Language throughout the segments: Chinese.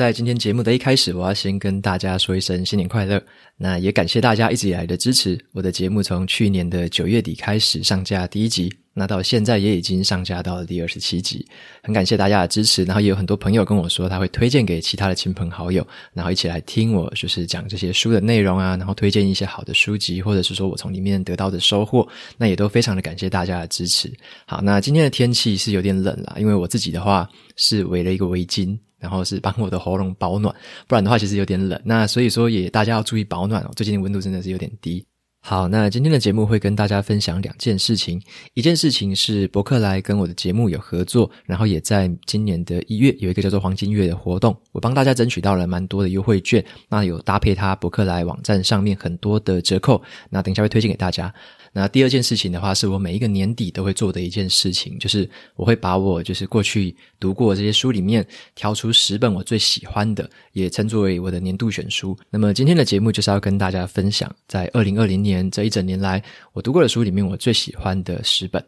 在今天节目的一开始，我要先跟大家说一声新年快乐。那也感谢大家一直以来的支持。我的节目从去年的九月底开始上架第一集，那到现在也已经上架到了第二十七集。很感谢大家的支持，然后也有很多朋友跟我说他会推荐给其他的亲朋好友，然后一起来听我就是讲这些书的内容啊，然后推荐一些好的书籍，或者是说我从里面得到的收获，那也都非常的感谢大家的支持。好，那今天的天气是有点冷啦，因为我自己的话是围了一个围巾。然后是帮我的喉咙保暖，不然的话其实有点冷。那所以说也大家要注意保暖哦，最近的温度真的是有点低。好，那今天的节目会跟大家分享两件事情。一件事情是博客来跟我的节目有合作，然后也在今年的一月有一个叫做黄金月的活动，我帮大家争取到了蛮多的优惠券，那有搭配它博客来网站上面很多的折扣，那等一下会推荐给大家。那第二件事情的话，是我每一个年底都会做的一件事情，就是我会把我就是过去读过这些书里面挑出十本我最喜欢的，也称作为我的年度选书。那么今天的节目就是要跟大家分享，在二零二零年这一整年来我读过的书里面我最喜欢的十本。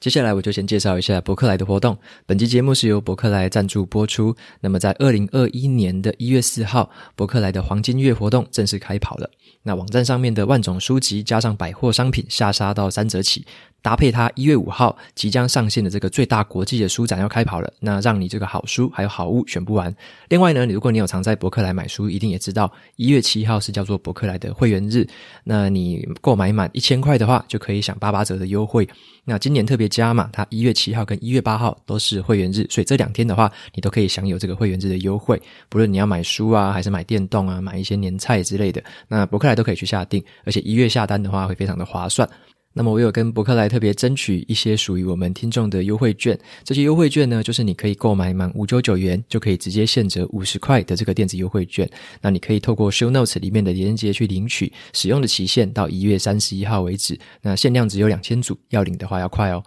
接下来我就先介绍一下伯克莱的活动。本期节目是由伯克莱赞助播出。那么在二零二一年的一月四号，伯克莱的黄金月活动正式开跑了。那网站上面的万种书籍加上百货商品下杀到三折起。搭配它一月五号即将上线的这个最大国际的书展要开跑了，那让你这个好书还有好物选不完。另外呢，如果你有常在博客来买书，一定也知道一月七号是叫做博客来的会员日。那你购买满一千块的话，就可以享八八折的优惠。那今年特别加码，它一月七号跟一月八号都是会员日，所以这两天的话，你都可以享有这个会员日的优惠。不论你要买书啊，还是买电动啊，买一些年菜之类的，那博客来都可以去下定，而且一月下单的话会非常的划算。那么我有跟伯克莱特别争取一些属于我们听众的优惠券，这些优惠券呢，就是你可以购买满五九九元就可以直接现折五十块的这个电子优惠券。那你可以透过 Show Notes 里面的连接去领取，使用的期限到一月三十一号为止。那限量只有两千组，要领的话要快哦。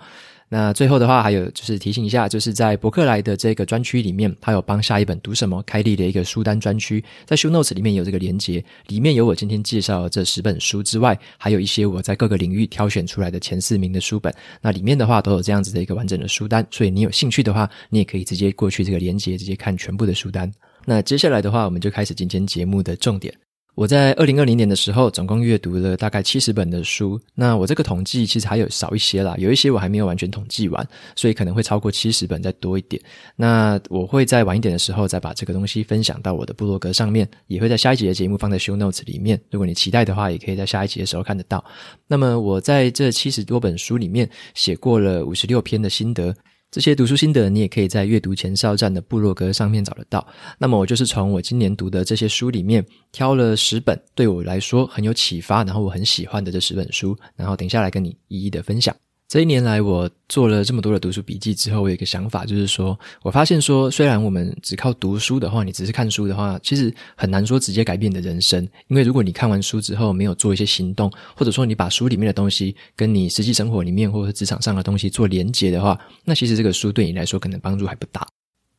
那最后的话，还有就是提醒一下，就是在博客来的这个专区里面，他有帮下一本读什么开立的一个书单专区，在 Show Notes 里面有这个连接，里面有我今天介绍的这十本书之外，还有一些我在各个领域挑选出来的前四名的书本。那里面的话都有这样子的一个完整的书单，所以你有兴趣的话，你也可以直接过去这个连接，直接看全部的书单。那接下来的话，我们就开始今天节目的重点。我在二零二零年的时候，总共阅读了大概七十本的书。那我这个统计其实还有少一些啦，有一些我还没有完全统计完，所以可能会超过七十本再多一点。那我会在晚一点的时候再把这个东西分享到我的部落格上面，也会在下一集的节目放在 show notes 里面。如果你期待的话，也可以在下一集的时候看得到。那么我在这七十多本书里面写过了五十六篇的心得。这些读书心得，你也可以在阅读前哨站的部落格上面找得到。那么我就是从我今年读的这些书里面挑了十本对我来说很有启发，然后我很喜欢的这十本书，然后等下来跟你一一的分享。这一年来，我做了这么多的读书笔记之后，我有一个想法，就是说，我发现说，虽然我们只靠读书的话，你只是看书的话，其实很难说直接改变你的人生。因为如果你看完书之后没有做一些行动，或者说你把书里面的东西跟你实际生活里面或者职场上的东西做连结的话，那其实这个书对你来说可能帮助还不大。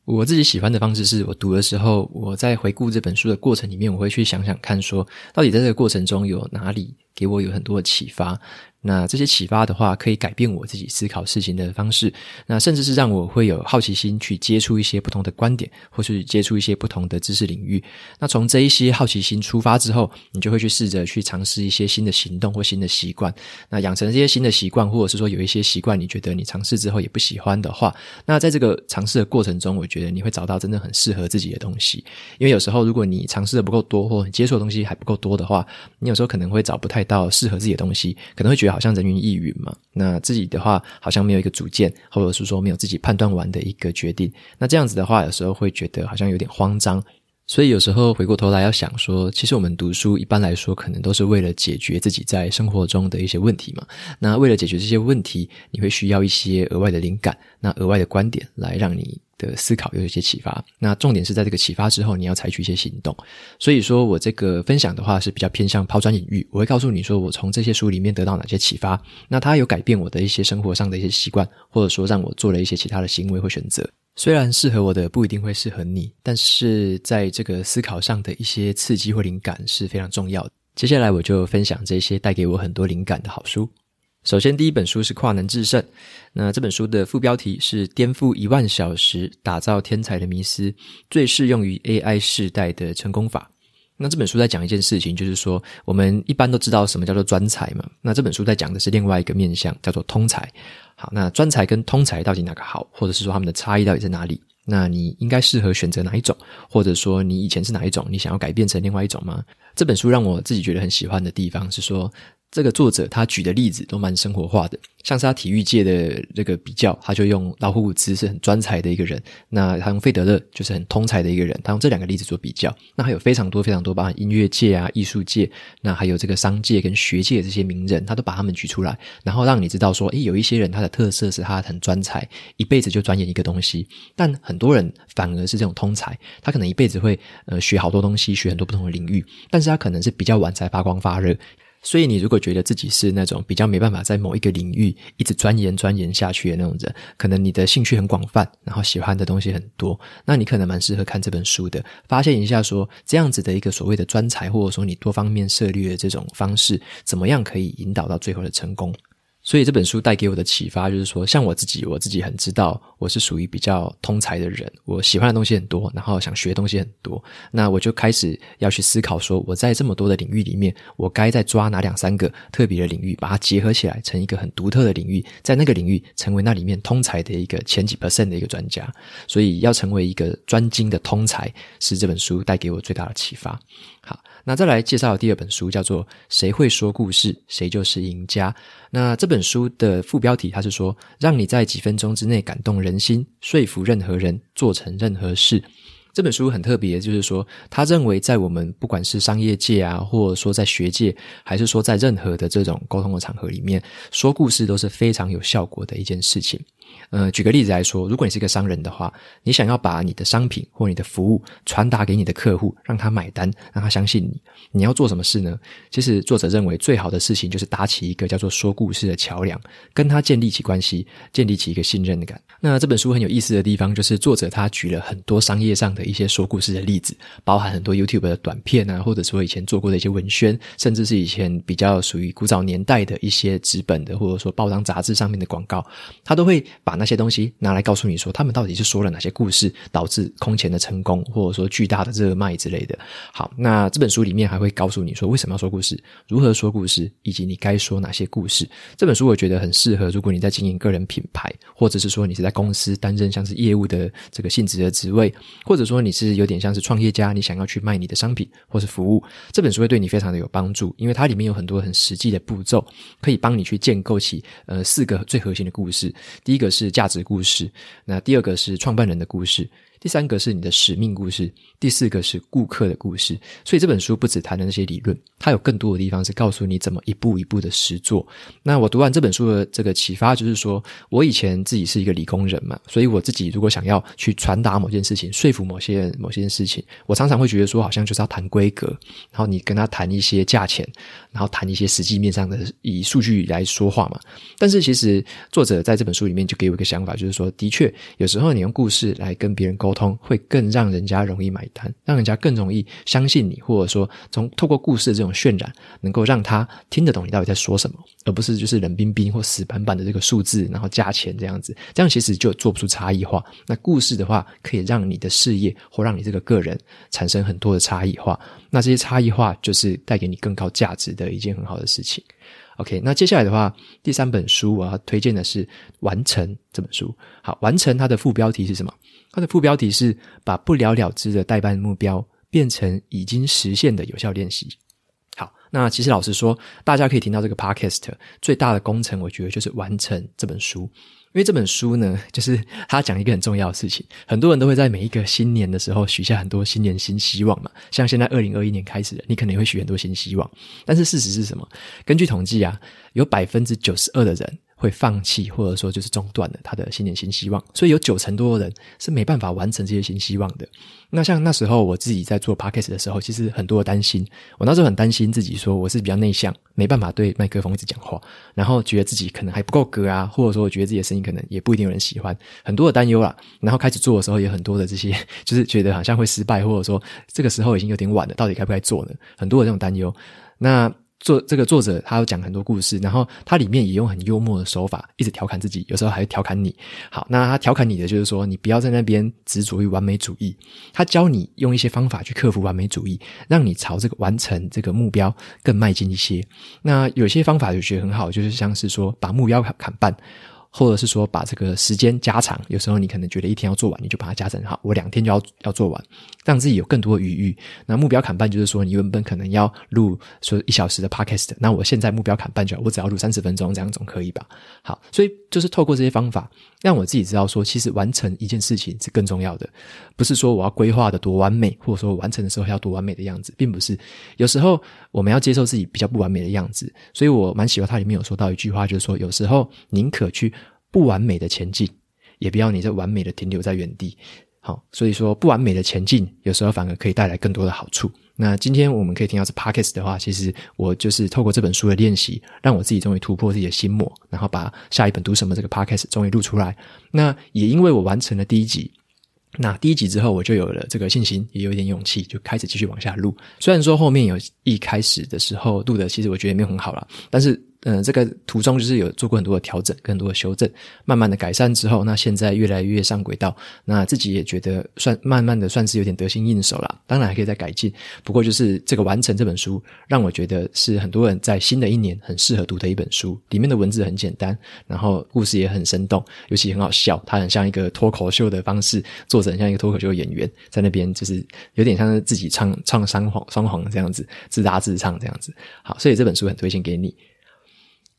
我自己喜欢的方式是我读的时候，我在回顾这本书的过程里面，我会去想想看，说到底在这个过程中有哪里给我有很多的启发。那这些启发的话，可以改变我自己思考事情的方式。那甚至是让我会有好奇心去接触一些不同的观点，或是接触一些不同的知识领域。那从这一些好奇心出发之后，你就会去试着去尝试一些新的行动或新的习惯。那养成这些新的习惯，或者是说有一些习惯你觉得你尝试之后也不喜欢的话，那在这个尝试的过程中，我觉得你会找到真的很适合自己的东西。因为有时候如果你尝试的不够多，或你接触的东西还不够多的话，你有时候可能会找不太到适合自己的东西，可能会觉得。好像人云亦云嘛，那自己的话好像没有一个主见，或者是说没有自己判断完的一个决定，那这样子的话，有时候会觉得好像有点慌张。所以有时候回过头来要想说，其实我们读书一般来说可能都是为了解决自己在生活中的一些问题嘛。那为了解决这些问题，你会需要一些额外的灵感，那额外的观点来让你的思考有一些启发。那重点是在这个启发之后，你要采取一些行动。所以说我这个分享的话是比较偏向抛砖引玉，我会告诉你说我从这些书里面得到哪些启发，那它有改变我的一些生活上的一些习惯，或者说让我做了一些其他的行为或选择。虽然适合我的不一定会适合你，但是在这个思考上的一些刺激或灵感是非常重要的。接下来我就分享这些带给我很多灵感的好书。首先，第一本书是《跨能制胜》，那这本书的副标题是“颠覆一万小时，打造天才的迷思，最适用于 AI 世代的成功法”。那这本书在讲一件事情，就是说我们一般都知道什么叫做专才嘛。那这本书在讲的是另外一个面向，叫做通才。好，那专才跟通才到底哪个好，或者是说他们的差异到底在哪里？那你应该适合选择哪一种，或者说你以前是哪一种，你想要改变成另外一种吗？这本书让我自己觉得很喜欢的地方是说，这个作者他举的例子都蛮生活化的。像是他体育界的这个比较，他就用老虎伍兹是很专才的一个人，那他用费德勒就是很通才的一个人，他用这两个例子做比较。那还有非常多非常多，包含音乐界啊、艺术界，那还有这个商界跟学界这些名人，他都把他们举出来，然后让你知道说，诶，有一些人他的特色是他很专才，一辈子就钻研一个东西，但很多人反而是这种通才，他可能一辈子会呃学好多东西，学很多不同的领域，但是他可能是比较晚才发光发热。所以，你如果觉得自己是那种比较没办法在某一个领域一直钻研钻研下去的那种人，可能你的兴趣很广泛，然后喜欢的东西很多，那你可能蛮适合看这本书的，发现一下说这样子的一个所谓的专才，或者说你多方面涉猎的这种方式，怎么样可以引导到最后的成功。所以这本书带给我的启发就是说，像我自己，我自己很知道我是属于比较通才的人，我喜欢的东西很多，然后想学的东西很多，那我就开始要去思考说，我在这么多的领域里面，我该再抓哪两三个特别的领域，把它结合起来成一个很独特的领域，在那个领域成为那里面通才的一个前几 percent 的一个专家。所以要成为一个专精的通才，是这本书带给我最大的启发。好。那再来介绍第二本书，叫做《谁会说故事，谁就是赢家》。那这本本书的副标题，它是说，让你在几分钟之内感动人心，说服任何人，做成任何事。这本书很特别，就是说，他认为在我们不管是商业界啊，或者说在学界，还是说在任何的这种沟通的场合里面，说故事都是非常有效果的一件事情。呃，举个例子来说，如果你是一个商人的话，你想要把你的商品或你的服务传达给你的客户，让他买单，让他相信你，你要做什么事呢？其实作者认为最好的事情就是搭起一个叫做说故事的桥梁，跟他建立起关系，建立起一个信任感。那这本书很有意思的地方，就是作者他举了很多商业上的一些说故事的例子，包含很多 YouTube 的短片啊，或者说以前做过的一些文宣，甚至是以前比较属于古早年代的一些纸本的，或者说报章杂志上面的广告，他都会。把那些东西拿来告诉你说，他们到底是说了哪些故事，导致空前的成功，或者说巨大的热卖之类的。好，那这本书里面还会告诉你说，为什么要说故事，如何说故事，以及你该说哪些故事。这本书我觉得很适合，如果你在经营个人品牌，或者是说你是在公司担任像是业务的这个性质的职位，或者说你是有点像是创业家，你想要去卖你的商品或是服务，这本书会对你非常的有帮助，因为它里面有很多很实际的步骤，可以帮你去建构起呃四个最核心的故事。第一个个是价值故事，那第二个是创办人的故事。第三个是你的使命故事，第四个是顾客的故事。所以这本书不只谈的那些理论，它有更多的地方是告诉你怎么一步一步的实做。那我读完这本书的这个启发，就是说我以前自己是一个理工人嘛，所以我自己如果想要去传达某件事情，说服某些人某些事情，我常常会觉得说，好像就是要谈规格，然后你跟他谈一些价钱，然后谈一些实际面上的以数据来说话嘛。但是其实作者在这本书里面就给我一个想法，就是说，的确有时候你用故事来跟别人沟通会更让人家容易买单，让人家更容易相信你，或者说从透过故事的这种渲染，能够让他听得懂你到底在说什么，而不是就是冷冰冰或死板板的这个数字，然后价钱这样子，这样其实就做不出差异化。那故事的话，可以让你的事业或让你这个个人产生很多的差异化。那这些差异化就是带给你更高价值的一件很好的事情。OK，那接下来的话，第三本书我要推荐的是《完成》这本书。好，《完成》它的副标题是什么？它的副标题是把不了了之的代办目标变成已经实现的有效练习。那其实老实说，大家可以听到这个 podcast 最大的工程，我觉得就是完成这本书。因为这本书呢，就是他讲一个很重要的事情，很多人都会在每一个新年的时候许下很多新年新希望嘛。像现在二零二一年开始，你可能会许很多新希望，但是事实是什么？根据统计啊，有百分之九十二的人。会放弃，或者说就是中断了他的新年新希望，所以有九成多的人是没办法完成这些新希望的。那像那时候我自己在做 podcast 的时候，其实很多的担心。我那时候很担心自己说我是比较内向，没办法对麦克风一直讲话，然后觉得自己可能还不够格啊，或者说我觉得自己的声音可能也不一定有人喜欢，很多的担忧啦。然后开始做的时候，也很多的这些，就是觉得好像会失败，或者说这个时候已经有点晚了，到底该不该做呢？很多的这种担忧。那作这个作者，他有讲很多故事，然后他里面也用很幽默的手法，一直调侃自己，有时候还会调侃你。好，那他调侃你的就是说，你不要在那边执着于完美主义。他教你用一些方法去克服完美主义，让你朝这个完成这个目标更迈进一些。那有些方法就觉得很好，就是像是说把目标砍砍半。或者是说把这个时间加长，有时候你可能觉得一天要做完，你就把它加成好，我两天就要要做完，让自己有更多的余裕。那目标砍半就是说，你原本可能要录说一小时的 podcast，那我现在目标砍半就，我只要录三十分钟，这样总可以吧？好，所以就是透过这些方法，让我自己知道说，其实完成一件事情是更重要的，不是说我要规划的多完美，或者说完成的时候要多完美的样子，并不是。有时候我们要接受自己比较不完美的样子，所以我蛮喜欢它里面有说到一句话，就是说有时候宁可去。不完美的前进，也不要你这完美的停留在原地。好，所以说不完美的前进，有时候反而可以带来更多的好处。那今天我们可以听到这 podcast 的话，其实我就是透过这本书的练习，让我自己终于突破自己的心魔，然后把下一本读什么这个 podcast 终于录出来。那也因为我完成了第一集，那第一集之后，我就有了这个信心，也有一点勇气，就开始继续往下录。虽然说后面有一开始的时候录的，其实我觉得也没有很好啦，但是。嗯，这个途中就是有做过很多的调整，更多的修正，慢慢的改善之后，那现在越来越上轨道，那自己也觉得算慢慢的算是有点得心应手了。当然还可以再改进，不过就是这个完成这本书，让我觉得是很多人在新的一年很适合读的一本书。里面的文字很简单，然后故事也很生动，尤其很好笑，它很像一个脱口秀的方式，作者很像一个脱口秀演员，在那边就是有点像是自己唱唱双簧双簧这样子，自答自唱这样子。好，所以这本书很推荐给你。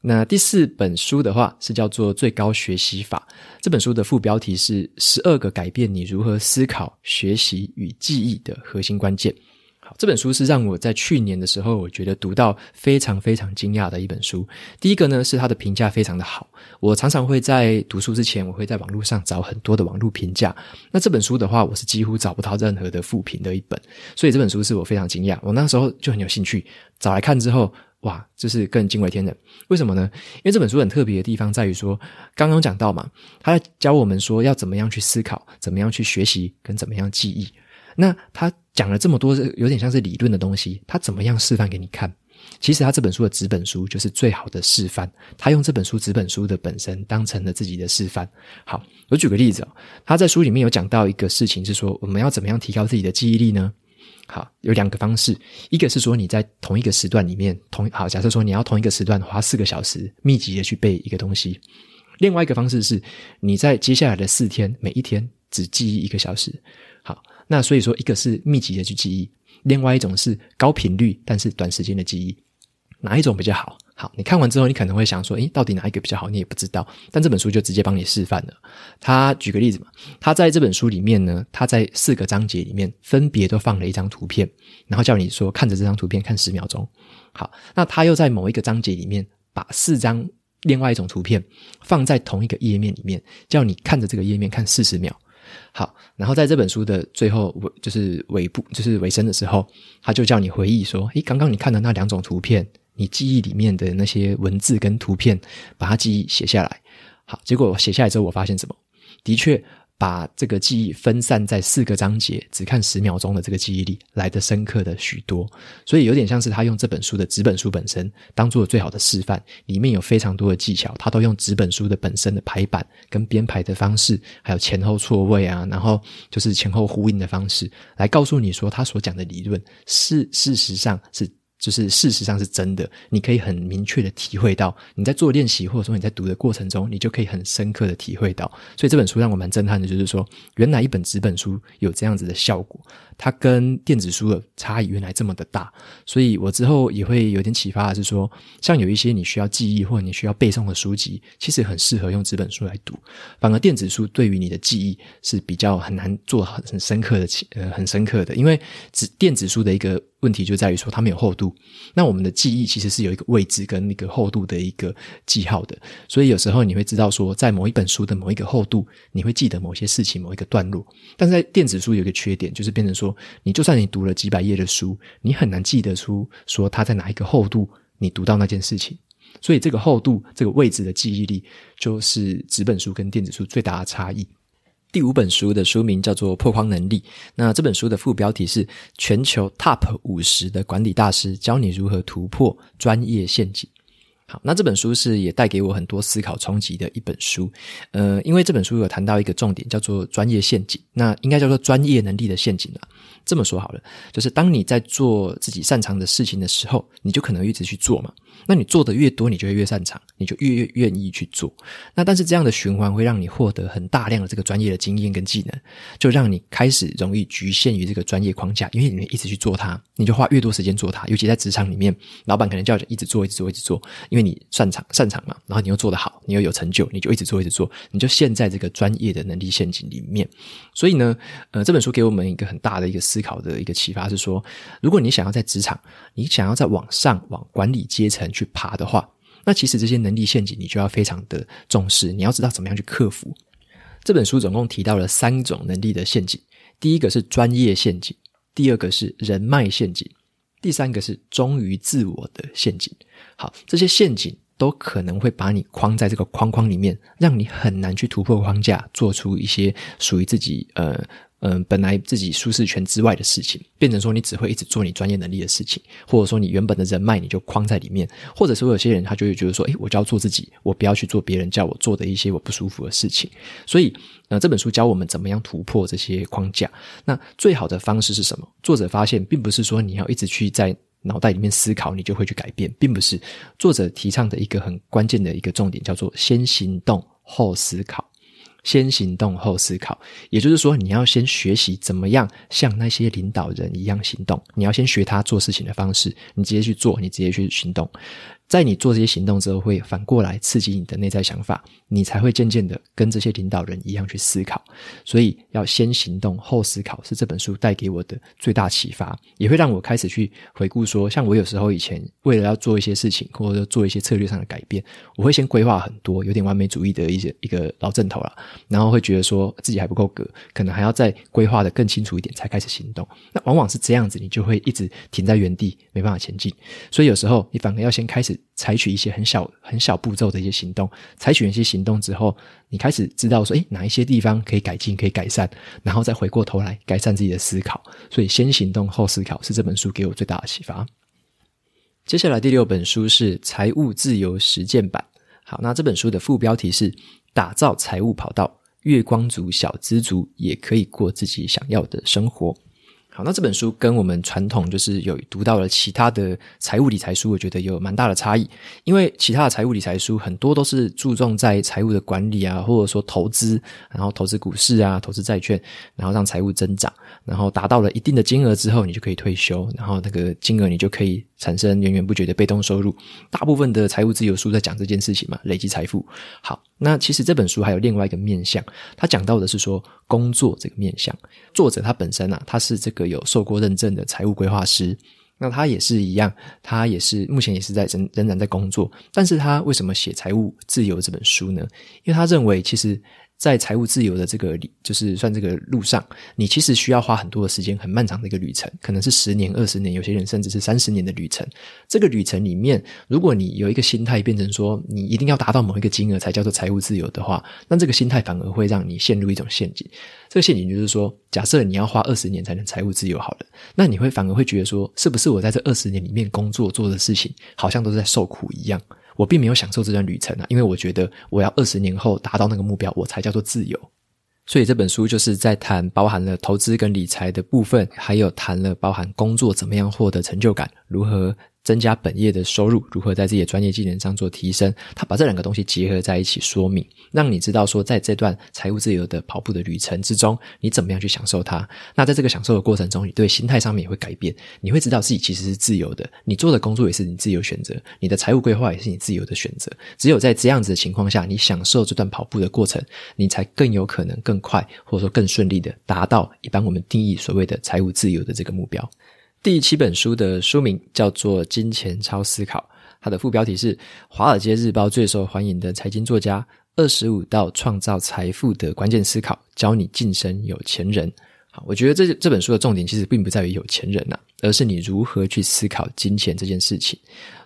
那第四本书的话是叫做《最高学习法》，这本书的副标题是“十二个改变你如何思考、学习与记忆的核心关键”。好，这本书是让我在去年的时候，我觉得读到非常非常惊讶的一本书。第一个呢是它的评价非常的好，我常常会在读书之前，我会在网络上找很多的网络评价。那这本书的话，我是几乎找不到任何的负评的一本，所以这本书是我非常惊讶。我那时候就很有兴趣找来看之后。哇，就是更惊为天人。为什么呢？因为这本书很特别的地方在于说，刚刚讲到嘛，他在教我们说要怎么样去思考，怎么样去学习，跟怎么样记忆。那他讲了这么多，有点像是理论的东西，他怎么样示范给你看？其实他这本书的纸本书就是最好的示范。他用这本书纸本书的本身当成了自己的示范。好，我举个例子哦，他在书里面有讲到一个事情，是说我们要怎么样提高自己的记忆力呢？好，有两个方式，一个是说你在同一个时段里面，同好，假设说你要同一个时段花四个小时密集的去背一个东西，另外一个方式是你在接下来的四天，每一天只记忆一个小时。好，那所以说一个是密集的去记忆，另外一种是高频率但是短时间的记忆，哪一种比较好？好，你看完之后，你可能会想说，诶，到底哪一个比较好？你也不知道。但这本书就直接帮你示范了。他举个例子嘛，他在这本书里面呢，他在四个章节里面分别都放了一张图片，然后叫你说看着这张图片看十秒钟。好，那他又在某一个章节里面把四张另外一种图片放在同一个页面里面，叫你看着这个页面看四十秒。好，然后在这本书的最后尾就是尾部就是尾声的时候，他就叫你回忆说，诶，刚刚你看的那两种图片。你记忆里面的那些文字跟图片，把它记忆写下来。好，结果写下来之后，我发现什么？的确，把这个记忆分散在四个章节，只看十秒钟的这个记忆力来得深刻的许多。所以有点像是他用这本书的纸本书本身当做最好的示范，里面有非常多的技巧，他都用纸本书的本身的排版跟编排的方式，还有前后错位啊，然后就是前后呼应的方式，来告诉你说他所讲的理论是事实上是。就是事实上是真的，你可以很明确的体会到，你在做练习或者说你在读的过程中，你就可以很深刻的体会到。所以这本书让我蛮震撼的，就是说，原来一本纸本书有这样子的效果，它跟电子书的差异原来这么的大。所以我之后也会有点启发的是说，像有一些你需要记忆或者你需要背诵的书籍，其实很适合用纸本书来读，反而电子书对于你的记忆是比较很难做很深刻的，呃，很深刻的，因为纸电子书的一个。问题就在于说它没有厚度那我们的记忆其实是有一个位置跟那个厚度的一个记号的，所以有时候你会知道说，在某一本书的某一个厚度，你会记得某些事情、某一个段落。但是在电子书有一个缺点，就是变成说，你就算你读了几百页的书，你很难记得出说它在哪一个厚度，你读到那件事情。所以这个厚度、这个位置的记忆力，就是纸本书跟电子书最大的差异。第五本书的书名叫做《破框能力》，那这本书的副标题是“全球 Top 五十的管理大师教你如何突破专业陷阱”。好，那这本书是也带给我很多思考冲击的一本书。呃，因为这本书有谈到一个重点，叫做专业陷阱，那应该叫做专业能力的陷阱啊。这么说好了，就是当你在做自己擅长的事情的时候，你就可能一直去做嘛。那你做的越多，你就会越擅长，你就越愿意去做。那但是这样的循环会让你获得很大量的这个专业的经验跟技能，就让你开始容易局限于这个专业框架，因为你一直去做它，你就花越多时间做它。尤其在职场里面，老板可能叫你一直做、一直做、一直做，因为你擅长擅长嘛，然后你又做得好，你又有成就，你就一直做、一直做，你就陷在这个专业的能力陷阱里面。所以呢，呃，这本书给我们一个很大的一个思考的一个启发是说，如果你想要在职场，你想要在往上往管理阶层去爬的话，那其实这些能力陷阱你就要非常的重视，你要知道怎么样去克服。这本书总共提到了三种能力的陷阱，第一个是专业陷阱，第二个是人脉陷阱，第三个是忠于自我的陷阱。好，这些陷阱都可能会把你框在这个框框里面，让你很难去突破框架，做出一些属于自己呃。嗯，本来自己舒适圈之外的事情，变成说你只会一直做你专业能力的事情，或者说你原本的人脉你就框在里面，或者说有些人他就会觉得说，诶，我就要做自己，我不要去做别人叫我做的一些我不舒服的事情。所以，呃，这本书教我们怎么样突破这些框架。那最好的方式是什么？作者发现，并不是说你要一直去在脑袋里面思考，你就会去改变，并不是。作者提倡的一个很关键的一个重点叫做先行动后思考。先行动后思考，也就是说，你要先学习怎么样像那些领导人一样行动。你要先学他做事情的方式，你直接去做，你直接去行动。在你做这些行动之后，会反过来刺激你的内在想法，你才会渐渐的跟这些领导人一样去思考。所以，要先行动后思考，是这本书带给我的最大启发，也会让我开始去回顾说，像我有时候以前为了要做一些事情，或者说做一些策略上的改变，我会先规划很多，有点完美主义的一些一个老阵头了，然后会觉得说自己还不够格，可能还要再规划的更清楚一点才开始行动。那往往是这样子，你就会一直停在原地，没办法前进。所以有时候你反而要先开始。采取一些很小、很小步骤的一些行动，采取一些行动之后，你开始知道说，诶，哪一些地方可以改进、可以改善，然后再回过头来改善自己的思考。所以，先行动后思考是这本书给我最大的启发。接下来第六本书是《财务自由实践版》。好，那这本书的副标题是“打造财务跑道，月光族、小资族也可以过自己想要的生活”。好，那这本书跟我们传统就是有读到了其他的财务理财书，我觉得有蛮大的差异。因为其他的财务理财书很多都是注重在财务的管理啊，或者说投资，然后投资股市啊，投资债券，然后让财务增长，然后达到了一定的金额之后，你就可以退休，然后那个金额你就可以产生源源不绝的被动收入。大部分的财务自由书在讲这件事情嘛，累积财富。好，那其实这本书还有另外一个面向，他讲到的是说工作这个面向。作者他本身啊，他是这个。有受过认证的财务规划师，那他也是一样，他也是目前也是在仍仍然在工作，但是他为什么写《财务自由》这本书呢？因为他认为其实。在财务自由的这个就是算这个路上，你其实需要花很多的时间，很漫长的一个旅程，可能是十年、二十年，有些人甚至是三十年的旅程。这个旅程里面，如果你有一个心态变成说，你一定要达到某一个金额才叫做财务自由的话，那这个心态反而会让你陷入一种陷阱。这个陷阱就是说，假设你要花二十年才能财务自由好了，那你会反而会觉得说，是不是我在这二十年里面工作做的事情，好像都是在受苦一样？我并没有享受这段旅程啊，因为我觉得我要二十年后达到那个目标，我才叫做自由。所以这本书就是在谈包含了投资跟理财的部分，还有谈了包含工作怎么样获得成就感，如何增加本业的收入，如何在自己的专业技能上做提升。他把这两个东西结合在一起说明，让你知道说，在这段财务自由的跑步的旅程之中，你怎么样去享受它。那在这个享受的过程中，你对心态上面也会改变，你会知道自己其实是自由的，你做的工作也是你自由选择，你的财务规划也是你自由的选择。只有在这样子的情况下，你享受这段跑步的过程，你才更有可能更快，或者说更顺利的达到一般我们定义所谓的财务自由的这个目标。第七本书的书名叫做《金钱超思考》，它的副标题是《华尔街日报最受欢迎的财经作家：二十五道创造财富的关键思考》，教你晋升有钱人。好，我觉得这这本书的重点其实并不在于有钱人呐、而是你如何去思考金钱这件事情。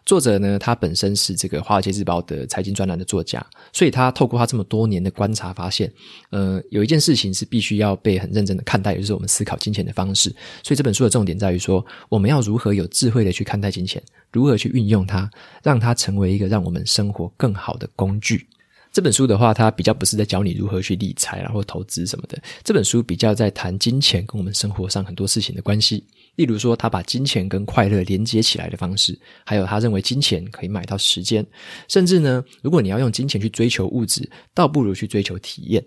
作者呢，他本身是这个《华尔街日报》的财经专栏的作家，所以他透过他这么多年的观察，发现，呃，有一件事情是必须要被很认真的看待，也就是我们思考金钱的方式。所以这本书的重点在于说，我们要如何有智慧的去看待金钱，如何去运用它，让它成为一个让我们生活更好的工具。这本书的话，它比较不是在教你如何去理财然后投资什么的，这本书比较在谈金钱跟我们生活上很多事情的关系。例如说，他把金钱跟快乐连接起来的方式，还有他认为金钱可以买到时间，甚至呢，如果你要用金钱去追求物质，倒不如去追求体验。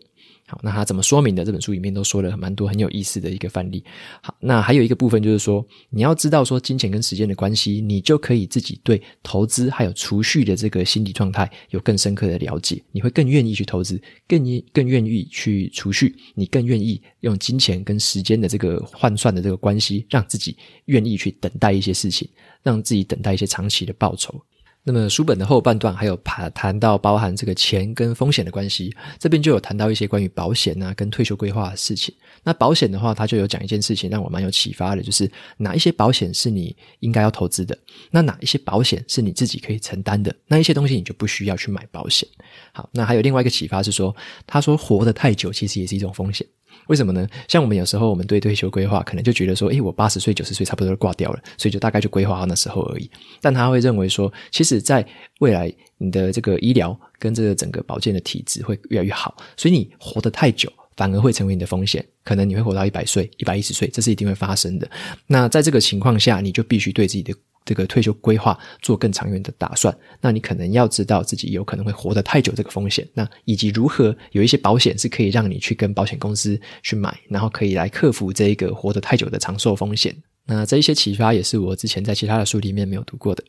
好，那他怎么说明的？这本书里面都说了蛮多很有意思的一个范例。好，那还有一个部分就是说，你要知道说金钱跟时间的关系，你就可以自己对投资还有储蓄的这个心理状态有更深刻的了解，你会更愿意去投资，更更愿意去储蓄，你更愿意用金钱跟时间的这个换算的这个关系，让自己愿意去等待一些事情，让自己等待一些长期的报酬。那么书本的后半段还有谈谈到包含这个钱跟风险的关系，这边就有谈到一些关于保险啊跟退休规划的事情。那保险的话，他就有讲一件事情让我蛮有启发的，就是哪一些保险是你应该要投资的，那哪一些保险是你自己可以承担的，那一些东西你就不需要去买保险。好，那还有另外一个启发是说，他说活得太久其实也是一种风险。为什么呢？像我们有时候，我们对退休规划可能就觉得说，诶，我八十岁、九十岁差不多就挂掉了，所以就大概就规划到那时候而已。但他会认为说，其实在未来，你的这个医疗跟这个整个保健的体质会越来越好，所以你活得太久，反而会成为你的风险。可能你会活到一百岁、一百一十岁，这是一定会发生的。那在这个情况下，你就必须对自己的这个退休规划做更长远的打算，那你可能要知道自己有可能会活得太久这个风险，那以及如何有一些保险是可以让你去跟保险公司去买，然后可以来克服这一个活得太久的长寿风险。那这一些启发也是我之前在其他的书里面没有读过的。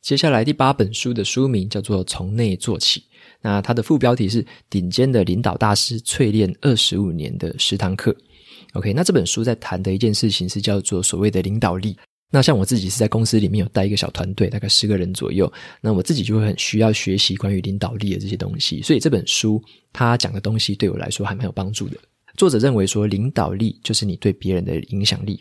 接下来第八本书的书名叫做《从内做起》，那它的副标题是“顶尖的领导大师淬炼二十五年的十堂课”。OK，那这本书在谈的一件事情是叫做所谓的领导力。那像我自己是在公司里面有带一个小团队，大概十个人左右。那我自己就会很需要学习关于领导力的这些东西，所以这本书它讲的东西对我来说还蛮有帮助的。作者认为说，领导力就是你对别人的影响力。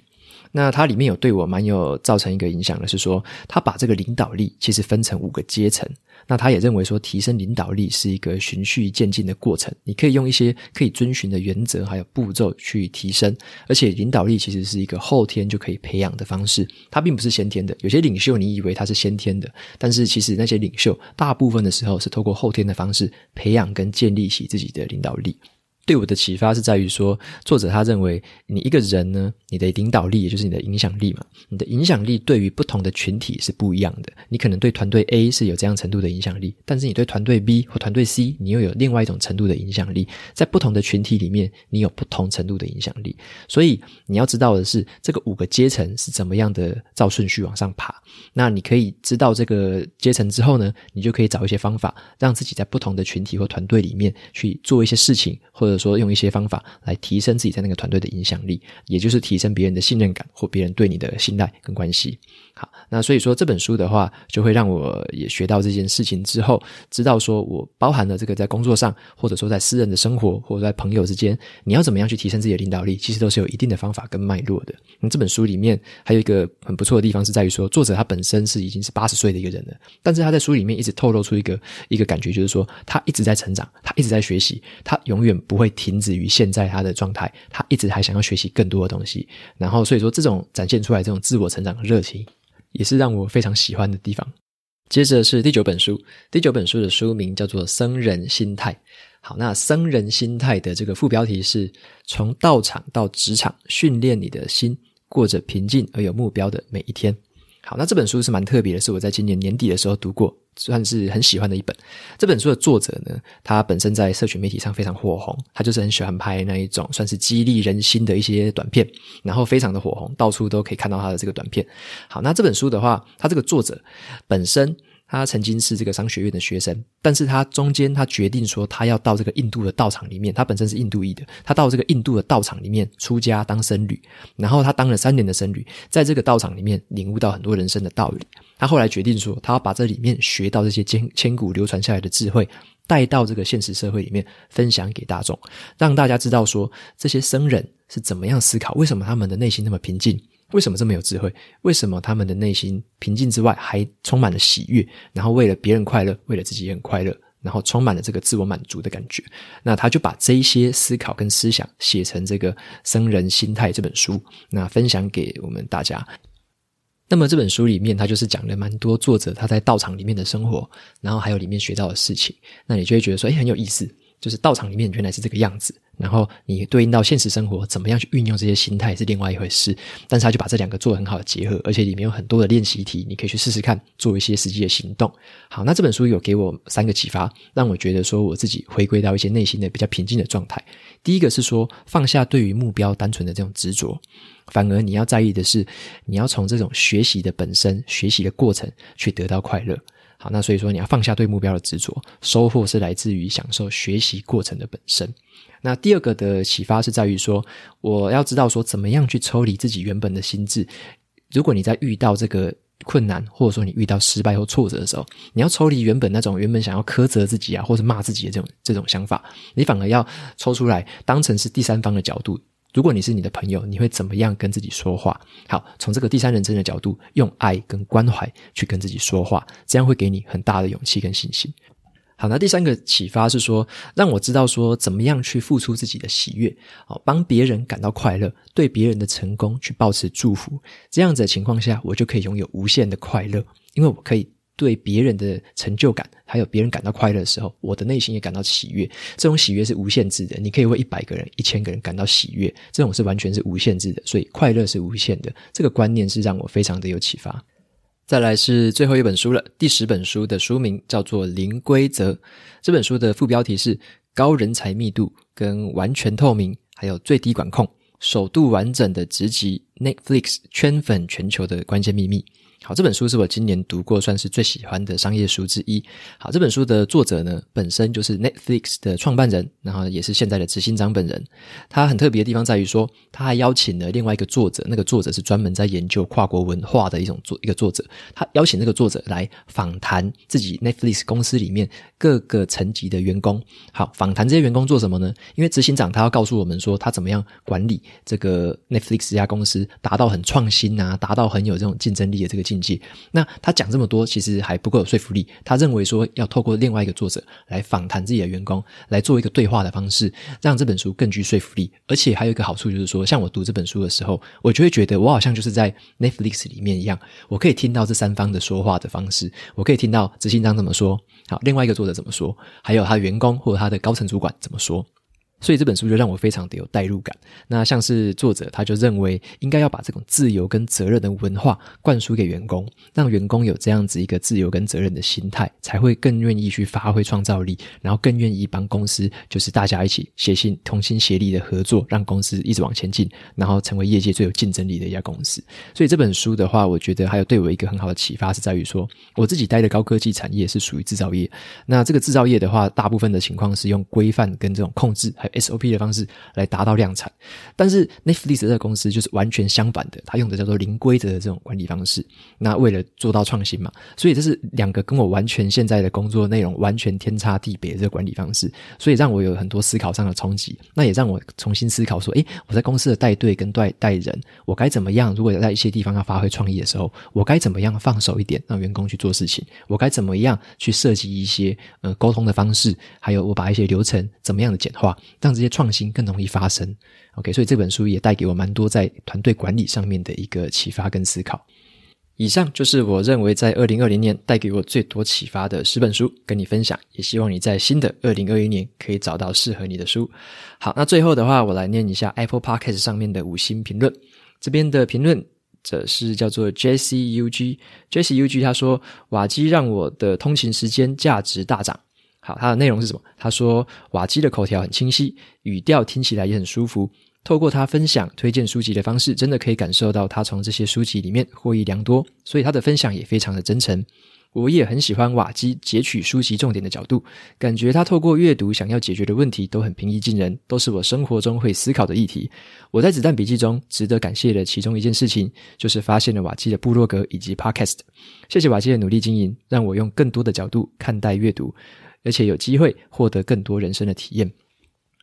那它里面有对我蛮有造成一个影响的是说，他把这个领导力其实分成五个阶层。那他也认为说，提升领导力是一个循序渐进的过程。你可以用一些可以遵循的原则还有步骤去提升，而且领导力其实是一个后天就可以培养的方式，它并不是先天的。有些领袖你以为他是先天的，但是其实那些领袖大部分的时候是透过后天的方式培养跟建立起自己的领导力。对我的启发是在于说，作者他认为你一个人呢，你的领导力也就是你的影响力嘛，你的影响力对于不同的群体是不一样的。你可能对团队 A 是有这样程度的影响力，但是你对团队 B 或团队 C，你又有另外一种程度的影响力。在不同的群体里面，你有不同程度的影响力。所以你要知道的是，这个五个阶层是怎么样的照顺序往上爬。那你可以知道这个阶层之后呢，你就可以找一些方法，让自己在不同的群体或团队里面去做一些事情，或者。或者说用一些方法来提升自己在那个团队的影响力，也就是提升别人的信任感或别人对你的信赖跟关系。好，那所以说这本书的话，就会让我也学到这件事情之后，知道说我包含了这个在工作上，或者说在私人的生活，或者在朋友之间，你要怎么样去提升自己的领导力，其实都是有一定的方法跟脉络的。那这本书里面还有一个很不错的地方是在于说，作者他本身是已经是八十岁的一个人了，但是他在书里面一直透露出一个一个感觉，就是说他一直在成长，他一直在学习，他永远不会会停止于现在他的状态，他一直还想要学习更多的东西。然后所以说这种展现出来这种自我成长的热情。也是让我非常喜欢的地方。接着是第九本书，第九本书的书名叫做《僧人心态》。好，那僧人心态的这个副标题是从道场到职场，训练你的心，过着平静而有目标的每一天。好，那这本书是蛮特别的，是我在今年年底的时候读过，算是很喜欢的一本。这本书的作者呢，他本身在社群媒体上非常火红，他就是很喜欢拍那一种算是激励人心的一些短片，然后非常的火红，到处都可以看到他的这个短片。好，那这本书的话，他这个作者本身。他曾经是这个商学院的学生，但是他中间他决定说，他要到这个印度的道场里面。他本身是印度裔的，他到这个印度的道场里面出家当僧侣，然后他当了三年的僧侣，在这个道场里面领悟到很多人生的道理。他后来决定说，他要把这里面学到这些千千古流传下来的智慧，带到这个现实社会里面分享给大众，让大家知道说，这些僧人是怎么样思考，为什么他们的内心那么平静。为什么这么有智慧？为什么他们的内心平静之外，还充满了喜悦？然后为了别人快乐，为了自己也很快乐，然后充满了这个自我满足的感觉。那他就把这一些思考跟思想写成这个《生人心态》这本书，那分享给我们大家。那么这本书里面，他就是讲了蛮多作者他在道场里面的生活，然后还有里面学到的事情。那你就会觉得说，诶，很有意思。就是道场里面原来是这个样子，然后你对应到现实生活，怎么样去运用这些心态是另外一回事。但是他就把这两个做很好的结合，而且里面有很多的练习题，你可以去试试看，做一些实际的行动。好，那这本书有给我三个启发，让我觉得说我自己回归到一些内心的比较平静的状态。第一个是说，放下对于目标单纯的这种执着，反而你要在意的是，你要从这种学习的本身、学习的过程去得到快乐。好，那所以说你要放下对目标的执着，收获是来自于享受学习过程的本身。那第二个的启发是在于说，我要知道说怎么样去抽离自己原本的心智。如果你在遇到这个困难，或者说你遇到失败或挫折的时候，你要抽离原本那种原本想要苛责自己啊，或者骂自己的这种这种想法，你反而要抽出来，当成是第三方的角度。如果你是你的朋友，你会怎么样跟自己说话？好，从这个第三人称的角度，用爱跟关怀去跟自己说话，这样会给你很大的勇气跟信心。好，那第三个启发是说，让我知道说怎么样去付出自己的喜悦，好，帮别人感到快乐，对别人的成功去保持祝福，这样子的情况下，我就可以拥有无限的快乐，因为我可以。对别人的成就感，还有别人感到快乐的时候，我的内心也感到喜悦。这种喜悦是无限制的，你可以为一百个人、一千个人感到喜悦，这种是完全是无限制的，所以快乐是无限的。这个观念是让我非常的有启发。再来是最后一本书了，第十本书的书名叫做《零规则》。这本书的副标题是“高人才密度跟完全透明，还有最低管控，首度完整的直击 Netflix 圈粉全球的关键秘密”。好，这本书是我今年读过算是最喜欢的商业书之一。好，这本书的作者呢，本身就是 Netflix 的创办人，然后也是现在的执行长本人。他很特别的地方在于说，他还邀请了另外一个作者，那个作者是专门在研究跨国文化的一种作一个作者。他邀请那个作者来访谈自己 Netflix 公司里面各个层级的员工。好，访谈这些员工做什么呢？因为执行长他要告诉我们说，他怎么样管理这个 Netflix 这家公司，达到很创新啊，达到很有这种竞争力的这个。境界那他讲这么多，其实还不够有说服力。他认为说，要透过另外一个作者来访谈自己的员工，来做一个对话的方式，让这本书更具说服力。而且还有一个好处就是说，像我读这本书的时候，我就会觉得我好像就是在 Netflix 里面一样，我可以听到这三方的说话的方式，我可以听到执行长怎么说，好，另外一个作者怎么说，还有他员工或者他的高层主管怎么说。所以这本书就让我非常的有代入感。那像是作者，他就认为应该要把这种自由跟责任的文化灌输给员工，让员工有这样子一个自由跟责任的心态，才会更愿意去发挥创造力，然后更愿意帮公司，就是大家一起协心同心协力的合作，让公司一直往前进，然后成为业界最有竞争力的一家公司。所以这本书的话，我觉得还有对我一个很好的启发是在于说，我自己待的高科技产业是属于制造业，那这个制造业的话，大部分的情况是用规范跟这种控制还 SOP 的方式来达到量产，但是 Netflix 这个公司就是完全相反的，它用的叫做零规则的这种管理方式。那为了做到创新嘛，所以这是两个跟我完全现在的工作内容完全天差地别的这个管理方式，所以让我有很多思考上的冲击。那也让我重新思考说，诶，我在公司的带队跟带带人，我该怎么样？如果在一些地方要发挥创意的时候，我该怎么样放手一点，让员工去做事情？我该怎么样去设计一些呃沟通的方式？还有我把一些流程怎么样的简化，让这些创新更容易发生，OK，所以这本书也带给我蛮多在团队管理上面的一个启发跟思考。以上就是我认为在二零二零年带给我最多启发的十本书，跟你分享。也希望你在新的二零二一年可以找到适合你的书。好，那最后的话，我来念一下 Apple Podcast 上面的五星评论。这边的评论者是叫做 JCUG，JCUG 他说瓦基让我的通勤时间价值大涨。好，他的内容是什么？他说瓦基的口条很清晰，语调听起来也很舒服。透过他分享推荐书籍的方式，真的可以感受到他从这些书籍里面获益良多。所以他的分享也非常的真诚。我也很喜欢瓦基截取书籍重点的角度，感觉他透过阅读想要解决的问题都很平易近人，都是我生活中会思考的议题。我在子弹笔记中值得感谢的其中一件事情，就是发现了瓦基的部落格以及 Podcast。谢谢瓦基的努力经营，让我用更多的角度看待阅读。而且有机会获得更多人生的体验。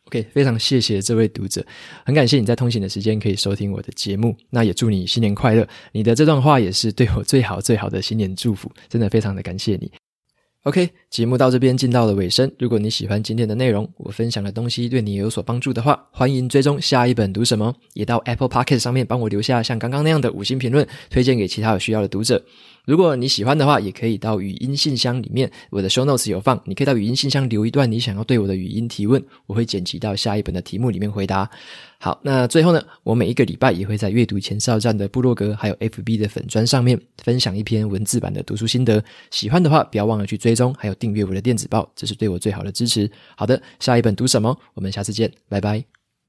OK，非常谢谢这位读者，很感谢你在通勤的时间可以收听我的节目。那也祝你新年快乐！你的这段话也是对我最好最好的新年祝福，真的非常的感谢你。OK，节目到这边进到了尾声。如果你喜欢今天的内容，我分享的东西对你有所帮助的话，欢迎追踪下一本读什么，也到 Apple Podcast 上面帮我留下像刚刚那样的五星评论，推荐给其他有需要的读者。如果你喜欢的话，也可以到语音信箱里面，我的 show notes 有放，你可以到语音信箱留一段你想要对我的语音提问，我会剪辑到下一本的题目里面回答。好，那最后呢，我每一个礼拜也会在阅读前哨站的部落格，还有 FB 的粉专上面分享一篇文字版的读书心得。喜欢的话，不要忘了去追踪，还有订阅我的电子报，这是对我最好的支持。好的，下一本读什么？我们下次见，拜拜。